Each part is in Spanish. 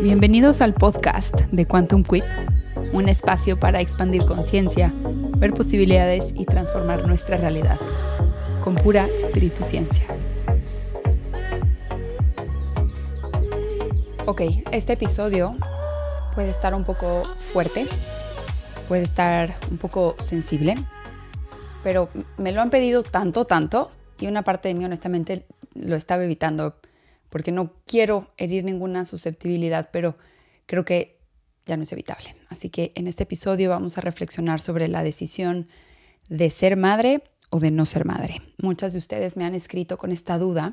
Bienvenidos al podcast de Quantum Quip, un espacio para expandir conciencia, ver posibilidades y transformar nuestra realidad con pura espíritu ciencia. Ok, este episodio puede estar un poco fuerte, puede estar un poco sensible, pero me lo han pedido tanto, tanto, y una parte de mí honestamente lo estaba evitando porque no quiero herir ninguna susceptibilidad, pero creo que ya no es evitable. Así que en este episodio vamos a reflexionar sobre la decisión de ser madre o de no ser madre. Muchas de ustedes me han escrito con esta duda,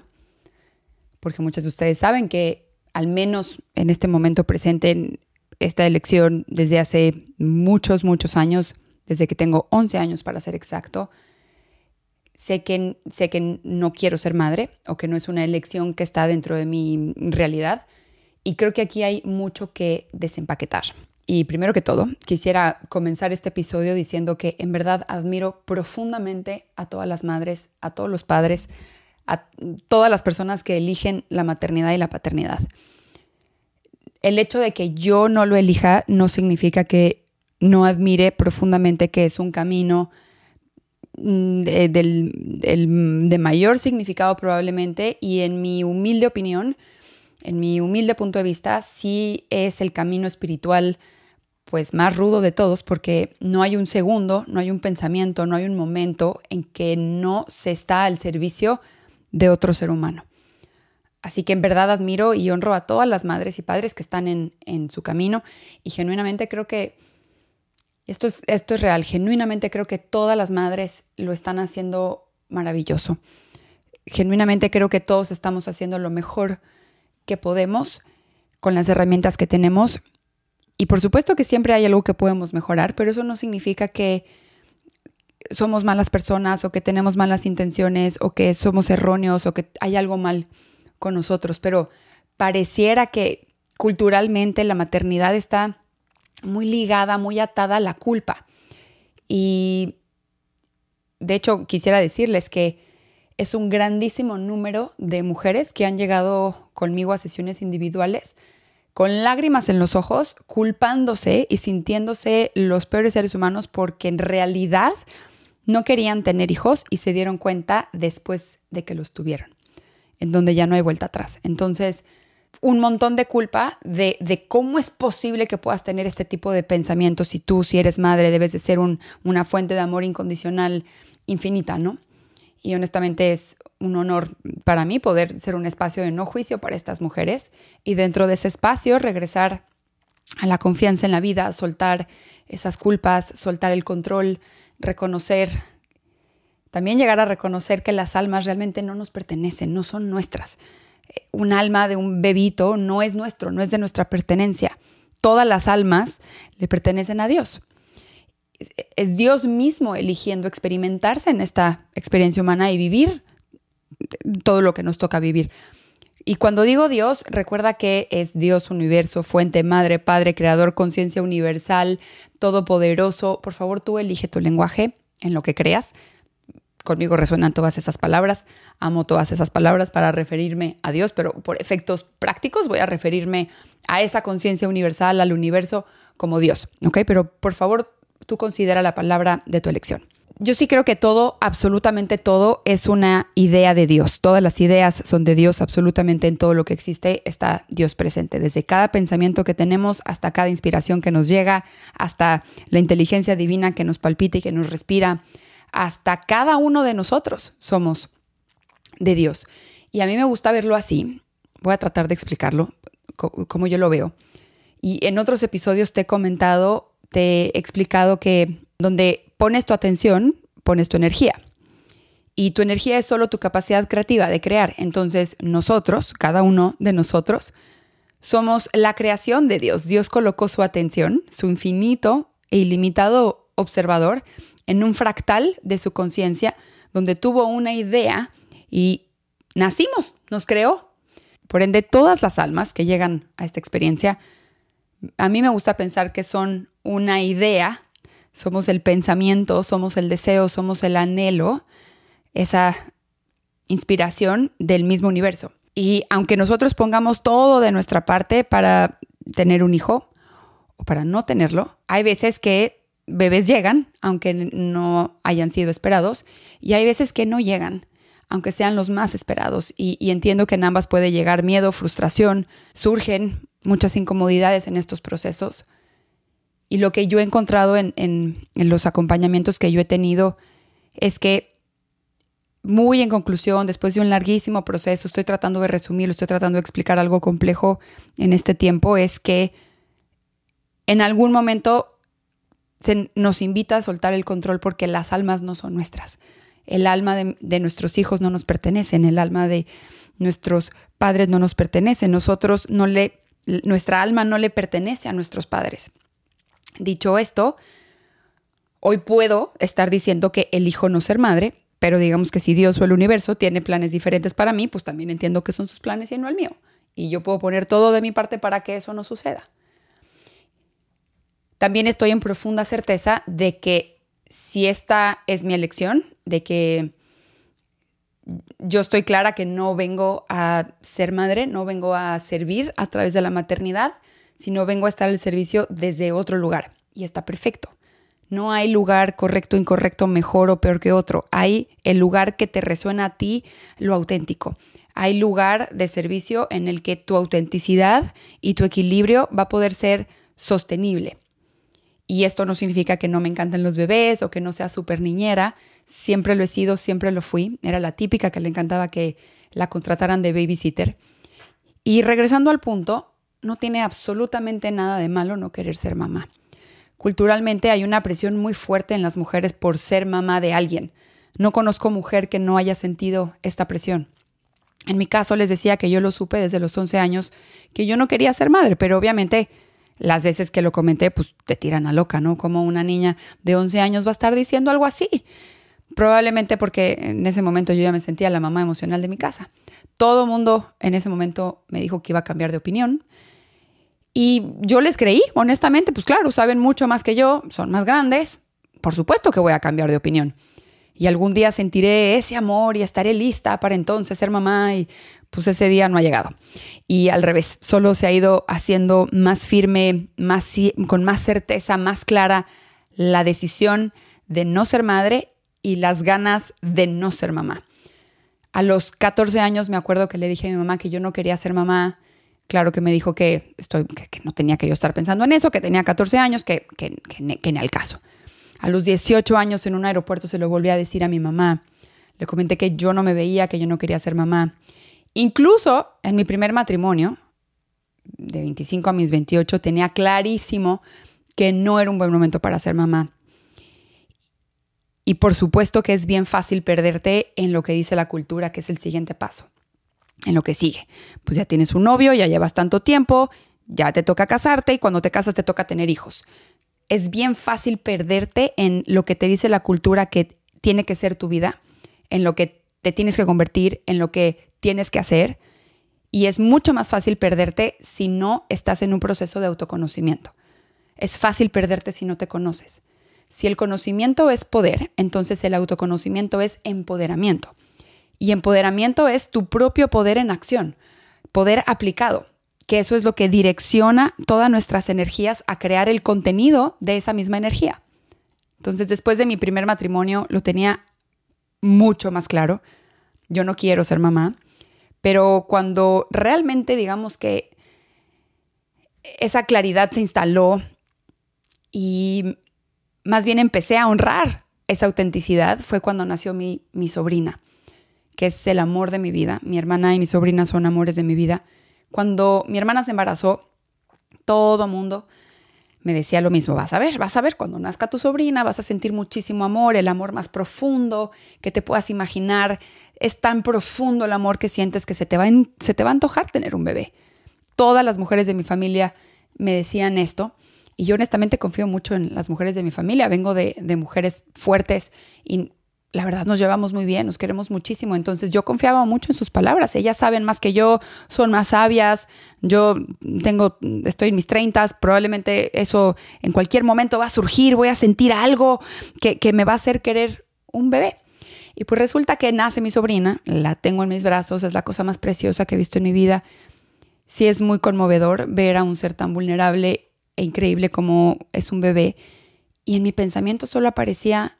porque muchas de ustedes saben que al menos en este momento presente, en esta elección desde hace muchos, muchos años, desde que tengo 11 años para ser exacto, sé que, sé que no quiero ser madre o que no es una elección que está dentro de mi realidad. Y creo que aquí hay mucho que desempaquetar. Y primero que todo, quisiera comenzar este episodio diciendo que en verdad admiro profundamente a todas las madres, a todos los padres, a todas las personas que eligen la maternidad y la paternidad. El hecho de que yo no lo elija no significa que no admire profundamente que es un camino de, del, de mayor significado probablemente y en mi humilde opinión, en mi humilde punto de vista, sí es el camino espiritual pues más rudo de todos porque no hay un segundo, no hay un pensamiento, no hay un momento en que no se está al servicio de otro ser humano. Así que en verdad admiro y honro a todas las madres y padres que están en, en su camino y genuinamente creo que esto es, esto es real. Genuinamente creo que todas las madres lo están haciendo maravilloso. Genuinamente creo que todos estamos haciendo lo mejor que podemos con las herramientas que tenemos. Y por supuesto que siempre hay algo que podemos mejorar, pero eso no significa que somos malas personas o que tenemos malas intenciones o que somos erróneos o que hay algo mal con nosotros. Pero pareciera que culturalmente la maternidad está muy ligada, muy atada a la culpa. Y de hecho quisiera decirles que es un grandísimo número de mujeres que han llegado conmigo a sesiones individuales con lágrimas en los ojos, culpándose y sintiéndose los peores seres humanos porque en realidad no querían tener hijos y se dieron cuenta después de que los tuvieron, en donde ya no hay vuelta atrás. Entonces, un montón de culpa de, cómo es posible que puedas tener este tipo de pensamientos si tú, si eres madre, debes de ser una fuente de amor incondicional infinita, ¿no? Y honestamente es un honor para mí poder ser un espacio de no juicio para estas mujeres y dentro de ese espacio regresar a la confianza en la vida, soltar esas culpas, soltar el control, reconocer, también llegar a reconocer que las almas realmente no nos pertenecen, no son nuestras un alma de un bebito no es nuestro, no es de nuestra pertenencia. Todas las almas le pertenecen a Dios. Es Dios mismo eligiendo experimentarse en esta experiencia humana y vivir todo lo que nos toca vivir. Y cuando digo Dios, recuerda que es Dios, universo, fuente, madre, padre, creador, conciencia universal, todopoderoso. Por favor, tú elige tu lenguaje en lo que creas conmigo resuenan todas esas palabras, amo todas esas palabras para referirme a Dios, pero por efectos prácticos voy a referirme a esa conciencia universal, al universo, como Dios, ¿ok? Pero por favor, tú considera la palabra de tu elección. Yo sí creo que todo, absolutamente todo, es una idea de Dios. Todas las ideas son de Dios, absolutamente en todo lo que existe está Dios presente. Desde cada pensamiento que tenemos hasta cada inspiración que nos llega, hasta la inteligencia divina que nos palpita y que nos respira, hasta cada uno de nosotros somos de Dios. Y a mí me gusta verlo así. Voy a tratar de explicarlo como yo lo veo. Y en otros episodios te he comentado, te he explicado que donde pones tu atención, pones tu energía. Y tu energía es solo tu capacidad creativa de crear. Entonces nosotros, cada uno de nosotros, somos la creación de Dios. Dios colocó su atención, su infinito e ilimitado observador en un fractal de su conciencia donde tuvo una idea y nacimos, nos creó. Por ende, todas las almas que llegan a esta experiencia, a mí me gusta pensar que son una idea, somos el pensamiento, somos el deseo, somos el anhelo, esa inspiración del mismo universo. Y aunque nosotros pongamos todo de nuestra parte para tener un hijo o para no tenerlo. Hay veces que bebés llegan, aunque no hayan sido esperados, y hay veces que no llegan, aunque sean los más esperados. Y, entiendo que en ambas puede llegar miedo, frustración, surgen muchas incomodidades en estos procesos. Y lo que yo he encontrado en, en los acompañamientos que yo he tenido es que muy en conclusión, después de un larguísimo proceso, estoy tratando de resumirlo, estoy tratando de explicar algo complejo en este tiempo, es que en algún momento se nos invita a soltar el control porque las almas no son nuestras. El alma de, nuestros hijos no nos pertenece, el alma de nuestros padres no nos pertenece, nosotros no le, nuestra alma no le pertenece a nuestros padres. Dicho esto, hoy puedo estar diciendo que elijo no ser madre, pero digamos que si Dios o el universo tiene planes diferentes para mí, pues también entiendo que son sus planes y no el mío. Y yo puedo poner todo de mi parte para que eso no suceda. También estoy en profunda certeza de que si esta es mi elección, de que yo estoy clara que no vengo a ser madre, no vengo a servir a través de la maternidad, sino vengo a estar al servicio desde otro lugar. Y está perfecto. No hay lugar correcto, incorrecto, mejor o peor que otro. Hay el lugar que te resuena a ti, lo auténtico. Hay lugar de servicio en el que tu autenticidad y tu equilibrio va a poder ser sostenible. Y esto no significa que no me encanten los bebés o que no sea súper niñera. Siempre lo he sido, siempre lo fui. Era la típica que le encantaba que la contrataran de babysitter. Y regresando al punto, no tiene absolutamente nada de malo no querer ser mamá. Culturalmente hay una presión muy fuerte en las mujeres por ser mamá de alguien. No conozco mujer que no haya sentido esta presión. En mi caso les decía que yo lo supe desde los 11 años, que yo no quería ser madre, pero obviamente las veces que lo comenté, pues te tiran a loca, ¿no? Como una niña de 11 años va a estar diciendo algo así. Probablemente porque en ese momento yo ya me sentía la mamá emocional de mi casa. Todo mundo en ese momento me dijo que iba a cambiar de opinión. Y yo les creí, honestamente, pues claro, saben mucho más que yo, son más grandes, por supuesto que voy a cambiar de opinión. Y algún día sentiré ese amor y estaré lista para entonces ser mamá y pues ese día no ha llegado. Y al revés, solo se ha ido haciendo más firme, más, con más certeza, más clara la decisión de no ser madre y las ganas de no ser mamá. A los 14 años me acuerdo que le dije a mi mamá que yo no quería ser mamá. Claro que me dijo que, estoy, que, no tenía que yo estar pensando en eso, que tenía 14 años, que, que, que, que ni al caso. A los 18 años en un aeropuerto se lo volví a decir a mi mamá. Le comenté que yo no me veía, que yo no quería ser mamá. Incluso en mi primer matrimonio, de 25 a mis 28, tenía clarísimo que no era un buen momento para ser mamá. Y por supuesto que es bien fácil perderte en lo que dice la cultura, que es el siguiente paso, en lo que sigue. Pues ya tienes un novio, ya llevas tanto tiempo, ya te toca casarte y cuando te casas te toca tener hijos. Es bien fácil perderte en lo que te dice la cultura que tiene que ser tu vida, en lo que te tienes que convertir, en lo que tienes que hacer. Y es mucho más fácil perderte si no estás en un proceso de autoconocimiento. Es fácil perderte si no te conoces. Si el conocimiento es poder, entonces el autoconocimiento es empoderamiento. Y empoderamiento es tu propio poder en acción, poder aplicado, que eso es lo que direcciona todas nuestras energías a crear el contenido de esa misma energía. Entonces, después de mi primer matrimonio, lo tenía mucho más claro. Yo no quiero ser mamá, pero cuando realmente digamos que esa claridad se instaló y más bien empecé a honrar esa autenticidad, fue cuando nació mi, mi sobrina, que es el amor de mi vida. Mi hermana y mi sobrina son amores de mi vida. Cuando mi hermana se embarazó, todo mundo me decía lo mismo, vas a ver, vas a ver, cuando nazca tu sobrina vas a sentir muchísimo amor, el amor más profundo que te puedas imaginar. Es tan profundo el amor que sientes que se te va, se te va a antojar tener un bebé. Todas las mujeres de mi familia me decían esto y yo honestamente confío mucho en las mujeres de mi familia. Vengo de, de mujeres fuertes y la verdad nos llevamos muy bien, nos queremos muchísimo. Entonces yo confiaba mucho en sus palabras. Ellas saben más que yo, son más sabias. Yo tengo, estoy en mis treintas, probablemente eso en cualquier momento va a surgir, voy a sentir algo que, que me va a hacer querer un bebé. Y pues resulta que nace mi sobrina, la tengo en mis brazos, es la cosa más preciosa que he visto en mi vida. sí es muy conmovedor ver a un ser tan vulnerable e increíble como es un bebé. Y en mi pensamiento solo aparecía,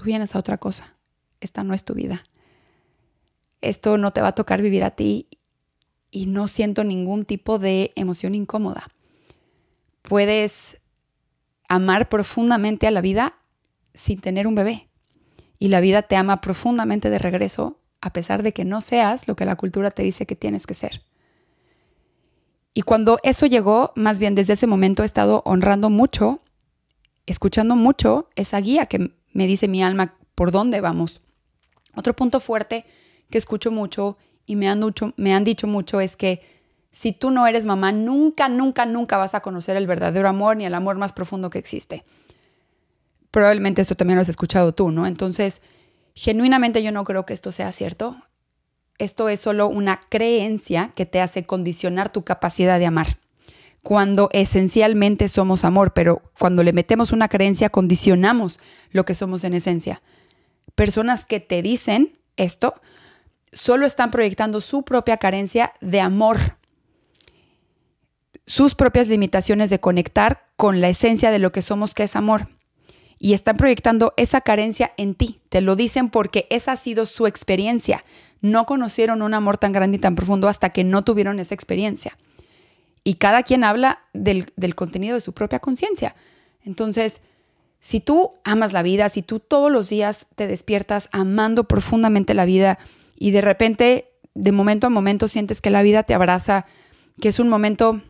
tú vienes a otra cosa, esta no es tu vida. Esto no te va a tocar vivir a ti y no siento ningún tipo de emoción incómoda. Puedes amar profundamente a la vida sin tener un bebé. Y la vida te ama profundamente de regreso a pesar de que no seas lo que la cultura te dice que tienes que ser. Y cuando eso llegó, más bien desde ese momento he estado honrando mucho, escuchando mucho esa guía que me dice mi alma por dónde vamos. Otro punto fuerte que escucho mucho y me han, me han dicho mucho es que si tú no eres mamá, nunca, nunca, nunca vas a conocer el verdadero amor ni el amor más profundo que existe. Probablemente esto también lo has escuchado tú, ¿no? Entonces, genuinamente yo no creo que esto sea cierto. Esto es solo una creencia que te hace condicionar tu capacidad de amar. Cuando esencialmente somos amor, pero cuando le metemos una creencia condicionamos lo que somos en esencia. Personas que te dicen esto solo están proyectando su propia carencia de amor, sus propias limitaciones de conectar con la esencia de lo que somos, que es amor. Y están proyectando esa carencia en ti. Te lo dicen porque esa ha sido su experiencia. No conocieron un amor tan grande y tan profundo hasta que no tuvieron esa experiencia. Y cada quien habla del, contenido de su propia conciencia. Entonces, si tú amas la vida, si tú todos los días te despiertas amando profundamente la vida, y de repente, de momento a momento, sientes que la vida te abraza, que es un momento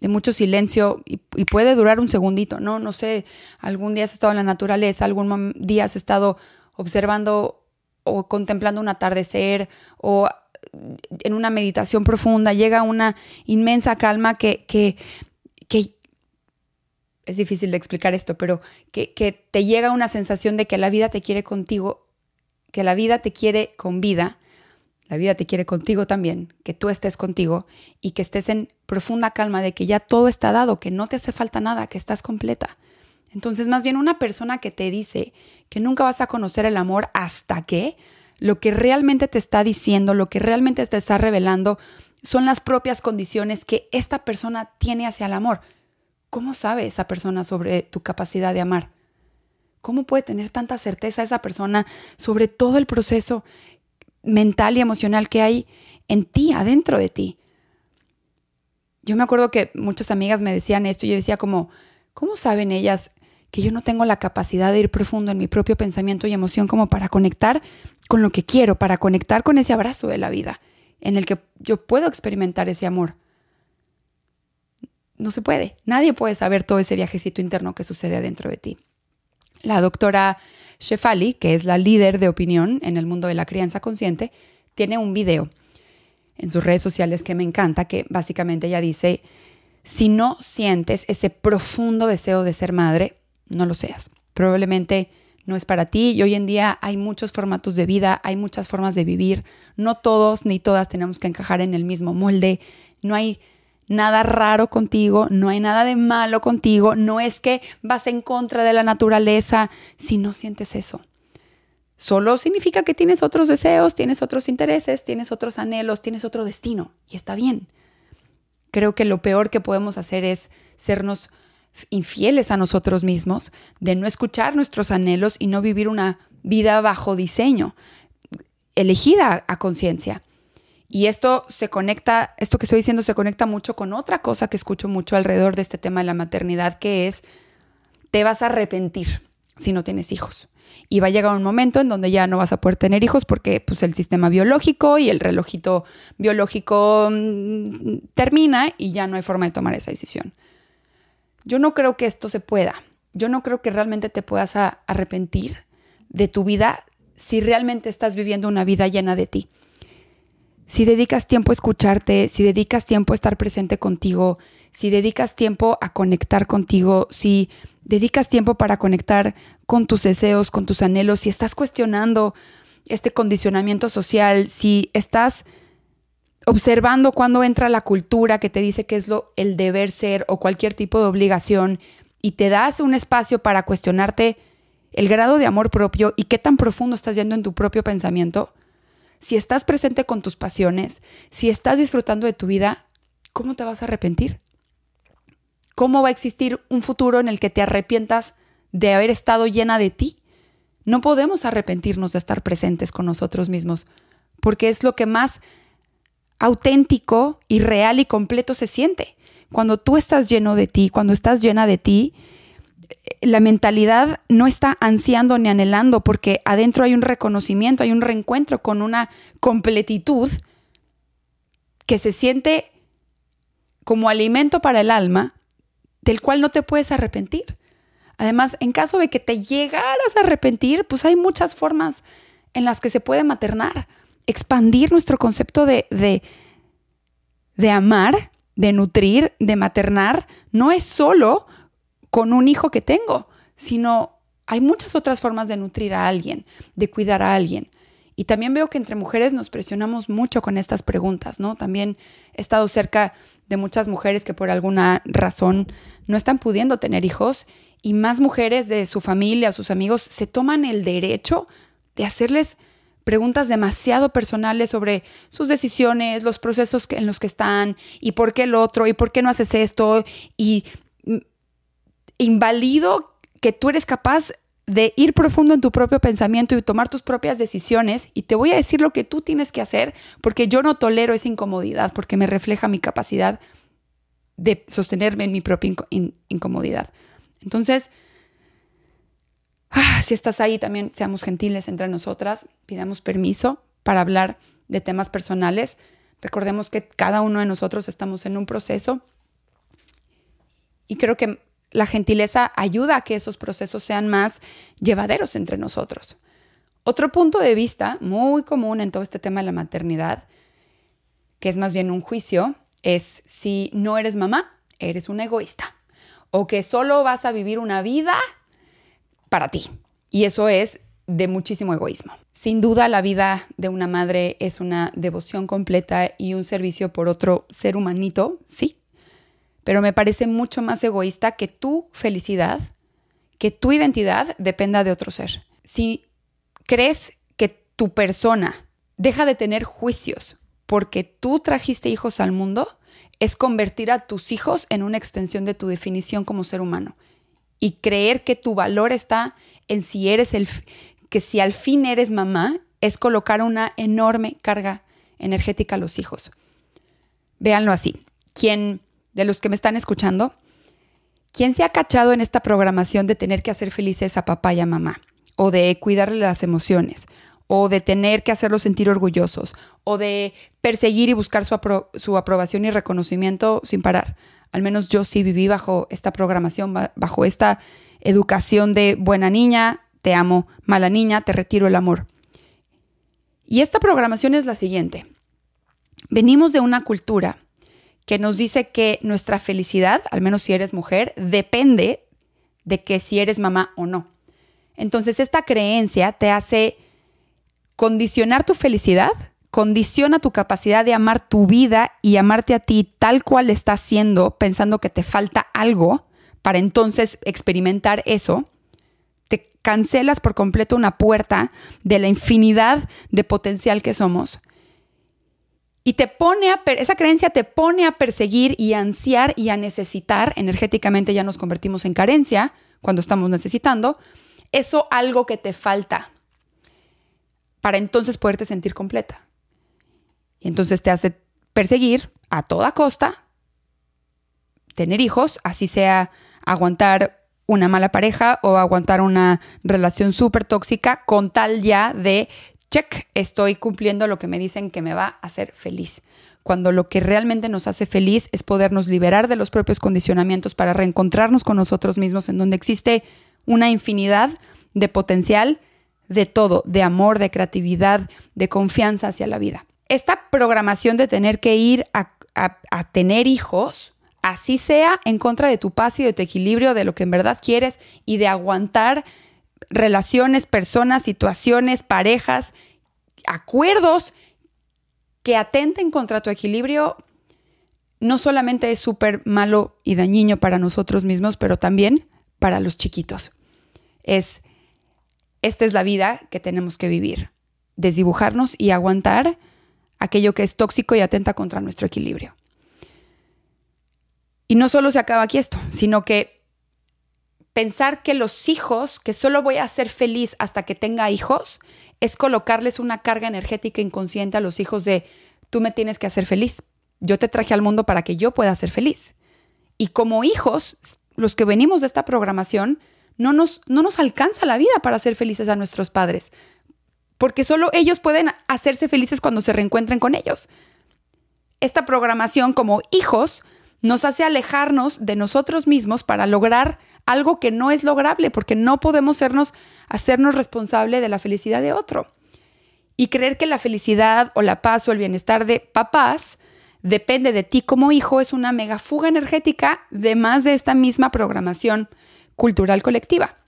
de mucho silencio y, puede durar un segundito, ¿no? No sé, algún día has estado en la naturaleza, algún día has estado observando o contemplando un atardecer o en una meditación profunda, llega una inmensa calma que, que, es difícil de explicar esto, pero que, que te llega una sensación de que la vida te quiere contigo que la vida te quiere con vida, la vida te quiere contigo también, que tú estés contigo y que estés en profunda calma de que ya todo está dado, que no te hace falta nada, que estás completa. Entonces, más bien una persona que te dice que nunca vas a conocer el amor hasta que lo que realmente te está diciendo, lo que realmente te está revelando, son las propias condiciones que esta persona tiene hacia el amor. ¿Cómo sabe esa persona sobre tu capacidad de amar? ¿Cómo puede tener tanta certeza esa persona sobre todo el proceso mental y emocional que hay en ti, adentro de ti? Yo me acuerdo que muchas amigas me decían esto y yo decía como, ¿cómo saben ellas que yo no tengo la capacidad de ir profundo en mi propio pensamiento y emoción como para conectar con lo que quiero, para conectar con ese abrazo de la vida en el que yo puedo experimentar ese amor? No se puede. Nadie puede saber todo ese viajecito interno que sucede adentro de ti. La doctora Shefali, que es la líder de opinión en el mundo de la crianza consciente, tiene un video en sus redes sociales que me encanta, que básicamente ella dice, si no sientes ese profundo deseo de ser madre, no lo seas. Probablemente no es para ti y hoy en día hay muchos formatos de vida, hay muchas formas de vivir. No todos ni todas tenemos que encajar en el mismo molde. No hay nada raro contigo, no hay nada de malo contigo, no es que vas en contra de la naturaleza si no sientes eso. Solo significa que tienes otros deseos, tienes otros intereses, tienes otros anhelos, tienes otro destino y está bien. Creo que lo peor que podemos hacer es sernos infieles a nosotros mismos, de no escuchar nuestros anhelos y no vivir una vida bajo diseño, elegida a conciencia. Y esto se conecta, esto que estoy diciendo se conecta mucho con otra cosa que escucho mucho alrededor de este tema de la maternidad, que es, te vas a arrepentir si no tienes hijos. Y va a llegar un momento en donde ya no vas a poder tener hijos porque pues, el sistema biológico y el relojito biológico mm, termina y ya no hay forma de tomar esa decisión. Yo no creo que esto se pueda. Yo no creo que realmente te puedas arrepentir de tu vida si realmente estás viviendo una vida llena de ti si dedicas tiempo a escucharte, si dedicas tiempo a estar presente contigo, si dedicas tiempo a conectar contigo, si dedicas tiempo para conectar con tus deseos, con tus anhelos, si estás cuestionando este condicionamiento social, si estás observando cuando entra la cultura que te dice que es lo el deber ser o cualquier tipo de obligación y te das un espacio para cuestionarte el grado de amor propio y qué tan profundo estás yendo en tu propio pensamiento, si estás presente con tus pasiones, si estás disfrutando de tu vida, ¿cómo te vas a arrepentir? ¿Cómo va a existir un futuro en el que te arrepientas de haber estado llena de ti? No podemos arrepentirnos de estar presentes con nosotros mismos, porque es lo que más auténtico y real y completo se siente. Cuando tú estás lleno de ti, cuando estás llena de ti, la mentalidad no está ansiando ni anhelando porque adentro hay un reconocimiento, hay un reencuentro con una completitud que se siente como alimento para el alma del cual no te puedes arrepentir. Además, en caso de que te llegaras a arrepentir, pues hay muchas formas en las que se puede maternar, expandir nuestro concepto de, de, de amar, de nutrir, de maternar. No es solo con un hijo que tengo, sino hay muchas otras formas de nutrir a alguien, de cuidar a alguien. Y también veo que entre mujeres nos presionamos mucho con estas preguntas, ¿no? También he estado cerca de muchas mujeres que por alguna razón no están pudiendo tener hijos y más mujeres de su familia, sus amigos, se toman el derecho de hacerles preguntas demasiado personales sobre sus decisiones, los procesos en los que están y por qué el otro y por qué no haces esto y invalido que tú eres capaz de ir profundo en tu propio pensamiento y tomar tus propias decisiones y te voy a decir lo que tú tienes que hacer porque yo no tolero esa incomodidad porque me refleja mi capacidad de sostenerme en mi propia incomodidad. Entonces, ah, si estás ahí también seamos gentiles entre nosotras, pidamos permiso para hablar de temas personales. Recordemos que cada uno de nosotros estamos en un proceso y creo que la gentileza ayuda a que esos procesos sean más llevaderos entre nosotros. Otro punto de vista muy común en todo este tema de la maternidad, que es más bien un juicio, es si no eres mamá, eres un egoísta o que solo vas a vivir una vida para ti. Y eso es de muchísimo egoísmo. Sin duda la vida de una madre es una devoción completa y un servicio por otro ser humanito, sí, pero me parece mucho más egoísta que tu felicidad, que tu identidad dependa de otro ser. Si crees que tu persona deja de tener juicios porque tú trajiste hijos al mundo, es convertir a tus hijos en una extensión de tu definición como ser humano y creer que tu valor está en si eres el que si al fin eres mamá es colocar una enorme carga energética a los hijos. Véanlo así. Quien de los que me están escuchando, ¿quién se ha cachado en esta programación de tener que hacer felices a papá y a mamá? O de cuidarle las emociones, o de tener que hacerlos sentir orgullosos, o de perseguir y buscar su, su aprobación y reconocimiento sin parar. Al menos yo sí viví bajo esta programación, bajo esta educación de buena niña, te amo, mala niña, te retiro el amor. Y esta programación es la siguiente. Venimos de una cultura que nos dice que nuestra felicidad, al menos si eres mujer, depende de que si eres mamá o no. Entonces esta creencia te hace condicionar tu felicidad, condiciona tu capacidad de amar tu vida y amarte a ti tal cual estás siendo, pensando que te falta algo para entonces experimentar eso. Te cancelas por completo una puerta de la infinidad de potencial que somos y te pone a, esa creencia te pone a perseguir y a ansiar y a necesitar, energéticamente ya nos convertimos en carencia cuando estamos necesitando, eso algo que te falta para entonces poderte sentir completa. Y entonces te hace perseguir a toda costa, tener hijos, así sea aguantar una mala pareja o aguantar una relación súper tóxica con tal ya de check, estoy cumpliendo lo que me dicen que me va a hacer feliz. Cuando lo que realmente nos hace feliz es podernos liberar de los propios condicionamientos para reencontrarnos con nosotros mismos, en donde existe una infinidad de potencial de todo, de amor, de creatividad, de confianza hacia la vida. Esta programación de tener que ir a, tener hijos, así sea en contra de tu paz y de tu equilibrio, de lo que en verdad quieres y de aguantar relaciones, personas, situaciones, parejas, acuerdos que atenten contra tu equilibrio, no solamente es súper malo y dañino para nosotros mismos, pero también para los chiquitos. Es, esta es la vida que tenemos que vivir. desdibujarnos y aguantar aquello que es tóxico y atenta contra nuestro equilibrio. Y no solo se acaba aquí esto, sino que pensar que los hijos, que solo voy a ser feliz hasta que tenga hijos, es colocarles una carga energética inconsciente a los hijos de tú me tienes que hacer feliz. Yo te traje al mundo para que yo pueda ser feliz. Y como hijos, los que venimos de esta programación, no nos, no nos alcanza la vida para ser felices a nuestros padres, porque solo ellos pueden hacerse felices cuando se reencuentren con ellos. Esta programación como hijos nos hace alejarnos de nosotros mismos para lograr algo que no es lograble, porque no podemos sernos, hacernos responsable de la felicidad de otro. Y creer que la felicidad o la paz o el bienestar de papás depende de ti como hijo es una mega fuga energética de más de esta misma programación cultural colectiva.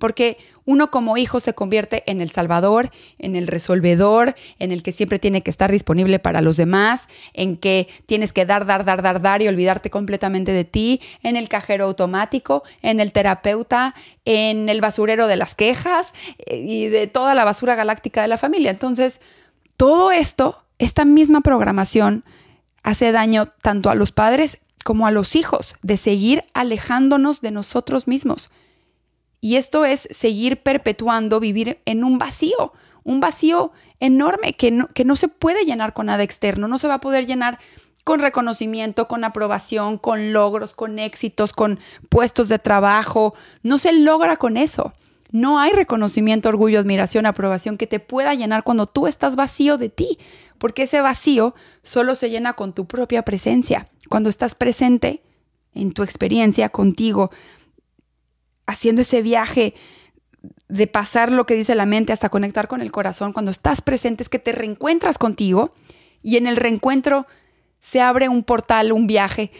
Porque uno como hijo se convierte en el salvador, en el resolvedor, en el que siempre tiene que estar disponible para los demás, en que tienes que dar, dar, dar, dar, dar y olvidarte completamente de ti, en el cajero automático, en el terapeuta, en el basurero de las quejas eh, y de toda la basura galáctica de la familia. Entonces, todo esto, esta misma programación, hace daño tanto a los padres como a los hijos, de seguir alejándonos de nosotros mismos. Y esto es seguir perpetuando vivir en un vacío, un vacío enorme que no, que no se puede llenar con nada externo, no se va a poder llenar con reconocimiento, con aprobación, con logros, con éxitos, con puestos de trabajo. No se logra con eso. No hay reconocimiento, orgullo, admiración, aprobación que te pueda llenar cuando tú estás vacío de ti, porque ese vacío solo se llena con tu propia presencia. Cuando estás presente en tu experiencia contigo, haciendo ese viaje de pasar lo que dice la mente hasta conectar con el corazón, cuando estás presente es que te reencuentras contigo y en el reencuentro se abre un portal, un viaje.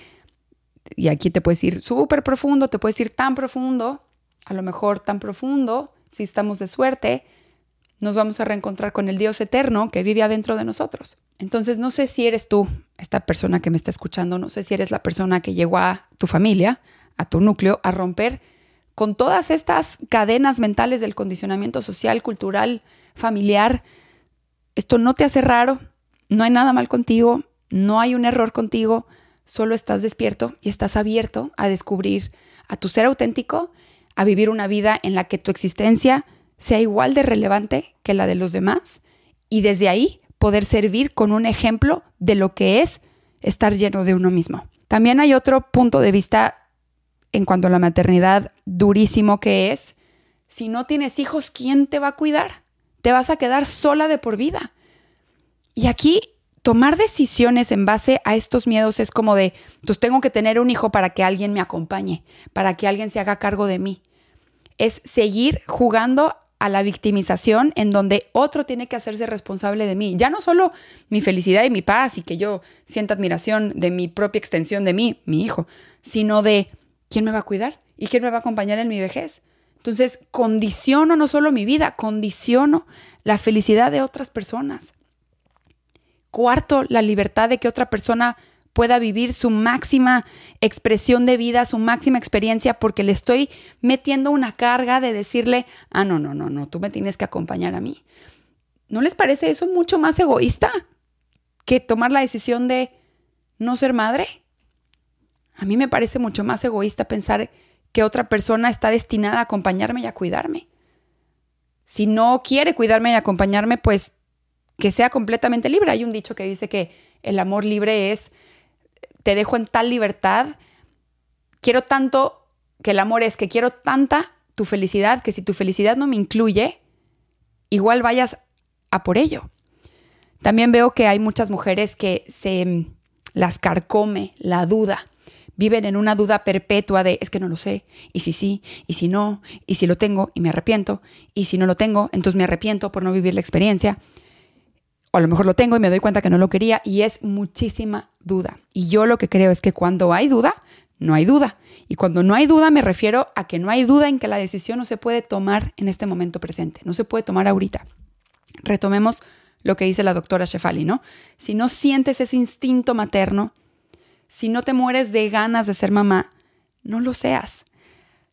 Y aquí te puedes ir súper profundo, te puedes ir tan profundo, a lo mejor tan profundo, si estamos de suerte, nos vamos a reencontrar con el Dios eterno que vive adentro de nosotros. Entonces, no sé si eres tú, esta persona que me está escuchando, no sé si eres la persona que llegó a tu familia, a tu núcleo, a romper con todas estas cadenas mentales del condicionamiento social, cultural, familiar, esto no te hace raro, no hay nada mal contigo, no hay un error contigo, solo estás despierto y estás abierto a descubrir a tu ser auténtico, a vivir una vida en la que tu existencia sea igual de relevante que la de los demás y desde ahí poder servir con un ejemplo de lo que es estar lleno de uno mismo. También hay otro punto de vista en cuanto a la maternidad durísimo que es, si no tienes hijos, ¿quién te va a cuidar? Te vas a quedar sola de por vida. Y aquí tomar decisiones en base a estos miedos es como de, pues tengo que tener un hijo para que alguien me acompañe, para que alguien se haga cargo de mí. Es seguir jugando a la victimización en donde otro tiene que hacerse responsable de mí. Ya no solo mi felicidad y mi paz y que yo sienta admiración de mi propia extensión de mí, mi hijo, sino de ¿quién me va a cuidar? ¿Y quién me va a acompañar en mi vejez? Entonces, condiciono no solo mi vida, condiciono la felicidad de otras personas. Cuarto, la libertad de que otra persona pueda vivir su máxima expresión de vida, su máxima experiencia, porque le estoy metiendo una carga de decirle, ah, no, no, no, no, tú me tienes que acompañar a mí. ¿No les parece eso mucho más egoísta que tomar la decisión de no ser madre? A mí me parece mucho más egoísta pensar que otra persona está destinada a acompañarme y a cuidarme. Si no quiere cuidarme y acompañarme, pues que sea completamente libre. Hay un dicho que dice que el amor libre es, te dejo en tal libertad, quiero tanto, que el amor es que quiero tanta tu felicidad, que si tu felicidad no me incluye, igual vayas a por ello. También veo que hay muchas mujeres que se las carcome la duda viven en una duda perpetua de es que no lo sé, y si sí, y si no, y si lo tengo y me arrepiento, y si no lo tengo, entonces me arrepiento por no vivir la experiencia. O a lo mejor lo tengo y me doy cuenta que no lo quería y es muchísima duda. Y yo lo que creo es que cuando hay duda, no hay duda. Y cuando no hay duda me refiero a que no hay duda en que la decisión no se puede tomar en este momento presente, no se puede tomar ahorita. Retomemos lo que dice la doctora Shefali, ¿no? Si no sientes ese instinto materno, si no te mueres de ganas de ser mamá, no lo seas.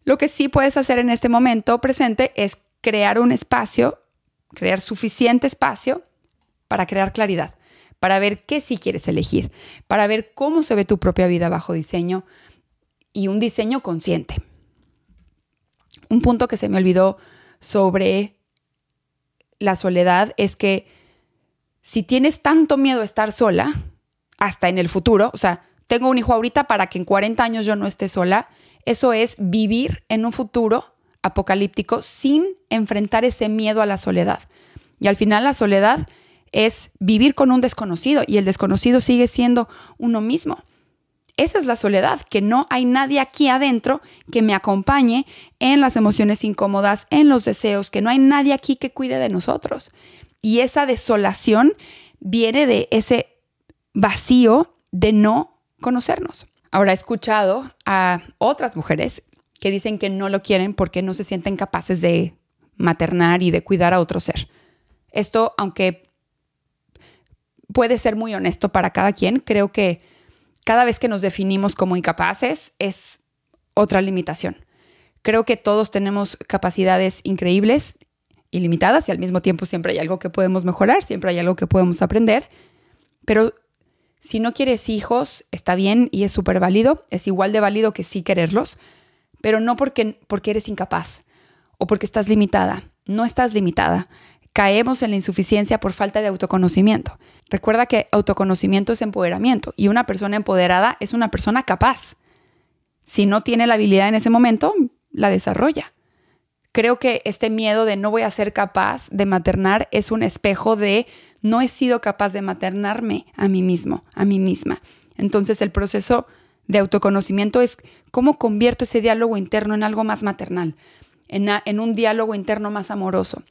Lo que sí puedes hacer en este momento presente es crear un espacio crear suficiente espacio para crear claridad, para ver qué sí quieres elegir, para ver cómo se ve tu propia vida bajo diseño y un diseño consciente. Un punto que se me olvidó sobre la soledad es que si tienes tanto miedo a estar sola, hasta en el futuro, o sea, tengo un hijo ahorita para que en 40 años yo no esté sola, eso es vivir en un futuro apocalíptico sin enfrentar ese miedo a la soledad. Y al final la soledad es vivir con un desconocido y el desconocido sigue siendo uno mismo. Esa es la soledad, que no hay nadie aquí adentro que me acompañe en las emociones incómodas, en los deseos, que no hay nadie aquí que cuide de nosotros. Y esa desolación viene de ese vacío de no conocernos. Ahora he escuchado a otras mujeres que dicen que no lo quieren porque no se sienten capaces de maternar y de cuidar a otro ser. Esto, aunque puede ser muy honesto para cada quien, creo que cada vez que nos definimos como incapaces es otra limitación. Creo que todos tenemos capacidades increíbles, ilimitadas, y al mismo tiempo siempre hay algo que podemos mejorar, siempre hay algo que podemos aprender, pero si no quieres hijos, está bien y es súper válido, es igual de válido que sí quererlos, pero no porque, porque eres incapaz o porque estás limitada. No estás limitada. Caemos en la insuficiencia por falta de autoconocimiento. Recuerda que autoconocimiento es empoderamiento y una persona empoderada es una persona capaz. Si no tiene la habilidad en ese momento, la desarrolla. Creo que este miedo de no voy a ser capaz de maternar es un espejo de no he sido capaz de maternarme a mí mismo, a mí misma. Entonces el proceso de autoconocimiento es cómo convierto ese diálogo interno en algo más maternal, en, un diálogo interno más amoroso.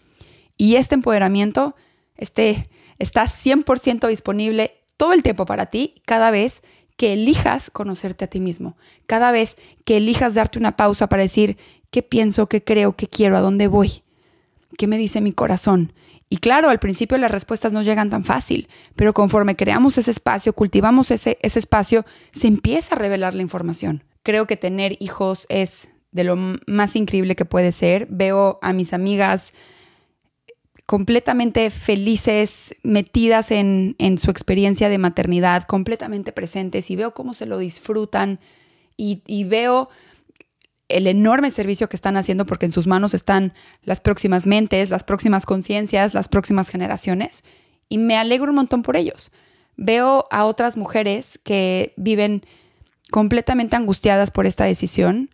Y este empoderamiento este, está 100% disponible todo el tiempo para ti cada vez que elijas conocerte a ti mismo, cada vez que elijas darte una pausa para decir qué pienso, qué creo, qué quiero, a dónde voy, qué me dice mi corazón. Y claro, al principio las respuestas no llegan tan fácil, pero conforme creamos ese espacio, cultivamos ese, ese espacio, se empieza a revelar la información. Creo que tener hijos es de lo más increíble que puede ser. Veo a mis amigas completamente felices, metidas en, su experiencia de maternidad, completamente presentes y veo cómo se lo disfrutan y, veo el enorme servicio que están haciendo porque en sus manos están las próximas mentes, las próximas conciencias, las próximas generaciones y me alegro un montón por ellos. Veo a otras mujeres que viven completamente angustiadas por esta decisión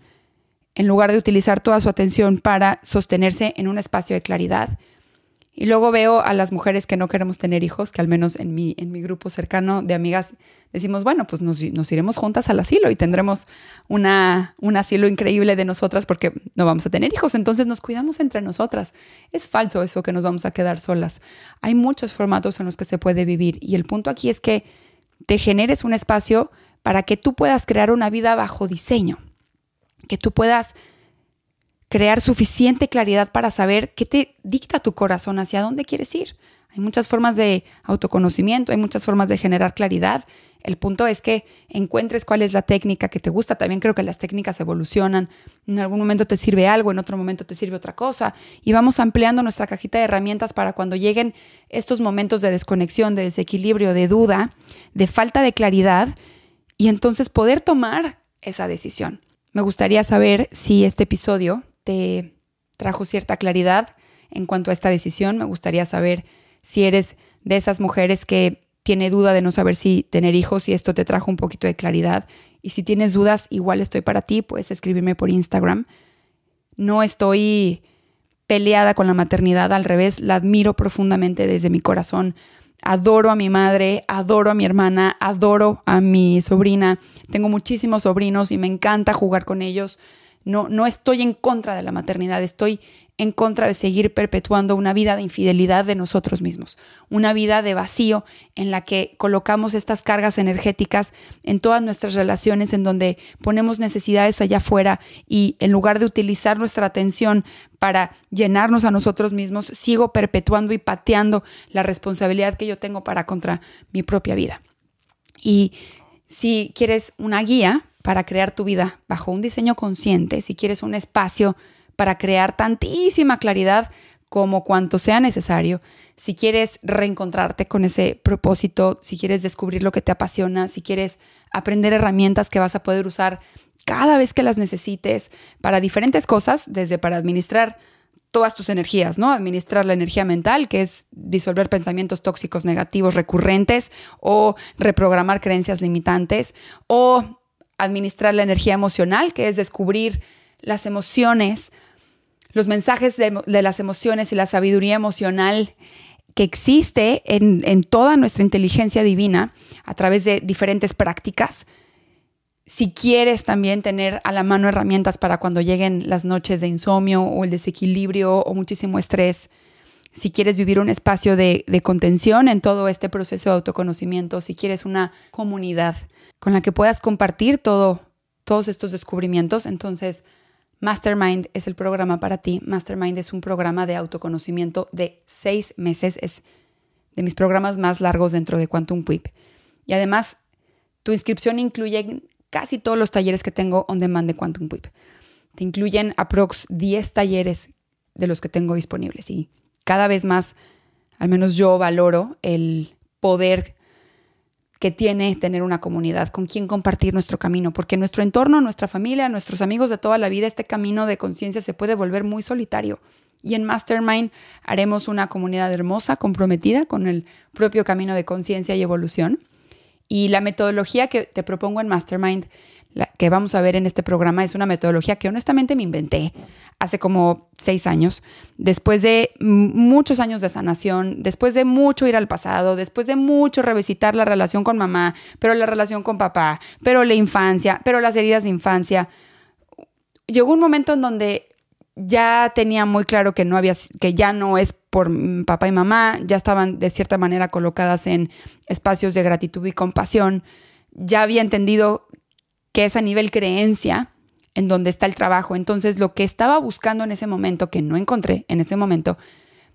en lugar de utilizar toda su atención para sostenerse en un espacio de claridad y luego veo a las mujeres que no queremos tener hijos, que al menos en mi, en mi grupo cercano de amigas decimos, bueno, pues nos, iremos juntas al asilo y tendremos una, un asilo increíble de nosotras porque no vamos a tener hijos, entonces nos cuidamos entre nosotras. Es falso eso que nos vamos a quedar solas. Hay muchos formatos en los que se puede vivir y el punto aquí es que te generes un espacio para que tú puedas crear una vida bajo diseño, que tú puedas crear suficiente claridad para saber qué te dicta tu corazón, hacia dónde quieres ir. Hay muchas formas de autoconocimiento, hay muchas formas de generar claridad. El punto es que encuentres cuál es la técnica que te gusta. También creo que las técnicas evolucionan. En algún momento te sirve algo, en otro momento te sirve otra cosa. Y vamos ampliando nuestra cajita de herramientas para cuando lleguen estos momentos de desconexión, de desequilibrio, de duda, de falta de claridad, y entonces poder tomar esa decisión. Me gustaría saber si este episodio te trajo cierta claridad en cuanto a esta decisión. Me gustaría saber si eres de esas mujeres que tiene duda de no saber si tener hijos y esto te trajo un poquito de claridad. Y si tienes dudas, igual estoy para ti, puedes escribirme por Instagram. No estoy peleada con la maternidad, al revés, la admiro profundamente desde mi corazón. Adoro a mi madre, adoro a mi hermana, adoro a mi sobrina. Tengo muchísimos sobrinos y me encanta jugar con ellos. No, no estoy en contra de la maternidad, estoy en contra de seguir perpetuando una vida de infidelidad de nosotros mismos, una vida de vacío en la que colocamos estas cargas energéticas en todas nuestras relaciones, en donde ponemos necesidades allá afuera y en lugar de utilizar nuestra atención para llenarnos a nosotros mismos, sigo perpetuando y pateando la responsabilidad que yo tengo para contra mi propia vida. Y si quieres una guía, para crear tu vida bajo un diseño consciente, si quieres un espacio para crear tantísima claridad como cuanto sea necesario. Si quieres reencontrarte con ese propósito, si quieres descubrir lo que te apasiona, si quieres aprender herramientas que vas a poder usar cada vez que las necesites para diferentes cosas, desde para administrar todas tus energías, ¿no? Administrar la energía mental, que es disolver pensamientos tóxicos negativos recurrentes o reprogramar creencias limitantes, o administrar la energía emocional, que es descubrir las emociones, los mensajes de, las emociones y la sabiduría emocional que existe en, en toda nuestra inteligencia divina a través de diferentes prácticas. Si quieres también tener a la mano herramientas para cuando lleguen las noches de insomnio o el desequilibrio o muchísimo estrés, si quieres vivir un espacio de, de, contención en todo este proceso de autoconocimiento, si quieres una comunidad con la que puedas compartir todo, todos estos descubrimientos, entonces Mastermind es el programa para ti. Mastermind es un programa de autoconocimiento de seis meses. Es de mis programas más largos dentro de Quantum Whip. Y además, tu inscripción incluye casi todos los talleres que tengo on demand de Quantum Whip. Te incluyen aprox 10 talleres de los que tengo disponibles. Y cada vez más, al menos yo valoro el poder que tiene tener una comunidad con quien compartir nuestro camino, porque nuestro entorno, nuestra familia, nuestros amigos de toda la vida, este camino de conciencia se puede volver muy solitario. Y en Mastermind haremos una comunidad hermosa, comprometida con el propio camino de conciencia y evolución. Y la metodología que te propongo en Mastermind la que vamos a ver en este programa es una metodología que honestamente me inventé hace como seis años, después de muchos años de sanación, después de mucho ir al pasado, después de mucho revisitar la relación con mamá, pero la relación con papá, pero la infancia, pero las heridas de infancia. Llegó un momento en donde ya tenía muy claro que no había que ya no es por papá y mamá, ya estaban de cierta manera colocadas en espacios de gratitud y compasión. Ya había entendido que es a nivel creencia en donde está el trabajo. Entonces, lo que estaba buscando en ese momento, que no encontré en ese momento,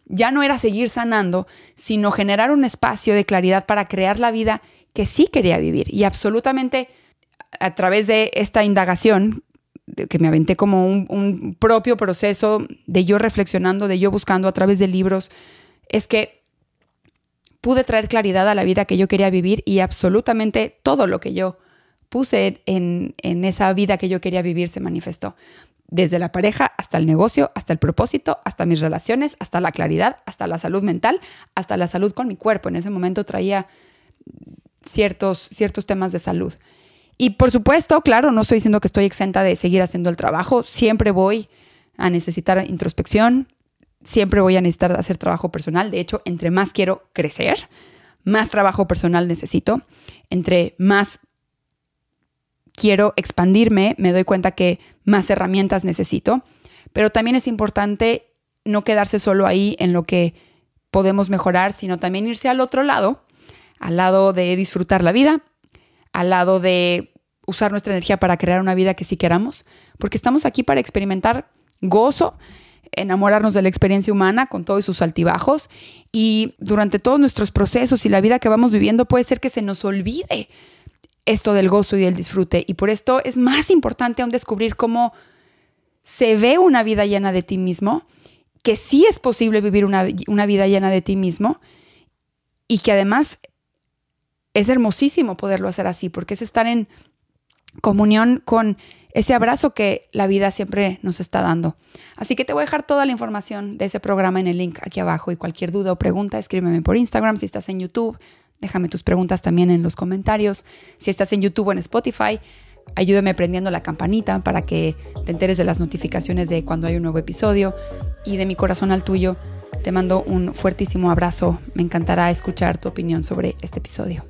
ya no era seguir sanando, sino generar un espacio de claridad para crear la vida que sí quería vivir. Y absolutamente a través de esta indagación, que me aventé como un, un propio proceso de yo reflexionando, de yo buscando a través de libros, es que pude traer claridad a la vida que yo quería vivir y absolutamente todo lo que yo puse en, esa vida que yo quería vivir se manifestó. Desde la pareja hasta el negocio, hasta el propósito, hasta mis relaciones, hasta la claridad, hasta la salud mental, hasta la salud con mi cuerpo. En ese momento traía ciertos, ciertos temas de salud. Y por supuesto, claro, no estoy diciendo que estoy exenta de seguir haciendo el trabajo. Siempre voy a necesitar introspección, siempre voy a necesitar hacer trabajo personal. De hecho, entre más quiero crecer, más trabajo personal necesito. Entre más quiero expandirme, me doy cuenta que más herramientas necesito, pero también es importante no quedarse solo ahí en lo que podemos mejorar, sino también irse al otro lado, al lado de disfrutar la vida, al lado de usar nuestra energía para crear una vida que sí queramos, porque estamos aquí para experimentar gozo, enamorarnos de la experiencia humana con todos sus altibajos. Y durante todos nuestros procesos y la vida que vamos viviendo puede ser que se nos olvide esto del gozo y del disfrute. Y por esto es más importante aún descubrir cómo se ve una vida llena de ti mismo, que sí es posible vivir una, vida llena de ti mismo y que además es hermosísimo poderlo hacer así, porque es estar en comunión con ese abrazo que la vida siempre nos está dando. Así que te voy a dejar toda la información de ese programa en el link aquí abajo y cualquier duda o pregunta, escríbeme por Instagram si estás en YouTube, Déjame tus preguntas también en los comentarios. Si estás en YouTube o en Spotify, ayúdame prendiendo la campanita para que te enteres de las notificaciones de cuando hay un nuevo episodio. Y de mi corazón al tuyo, te mando un fuertísimo abrazo. Me encantará escuchar tu opinión sobre este episodio.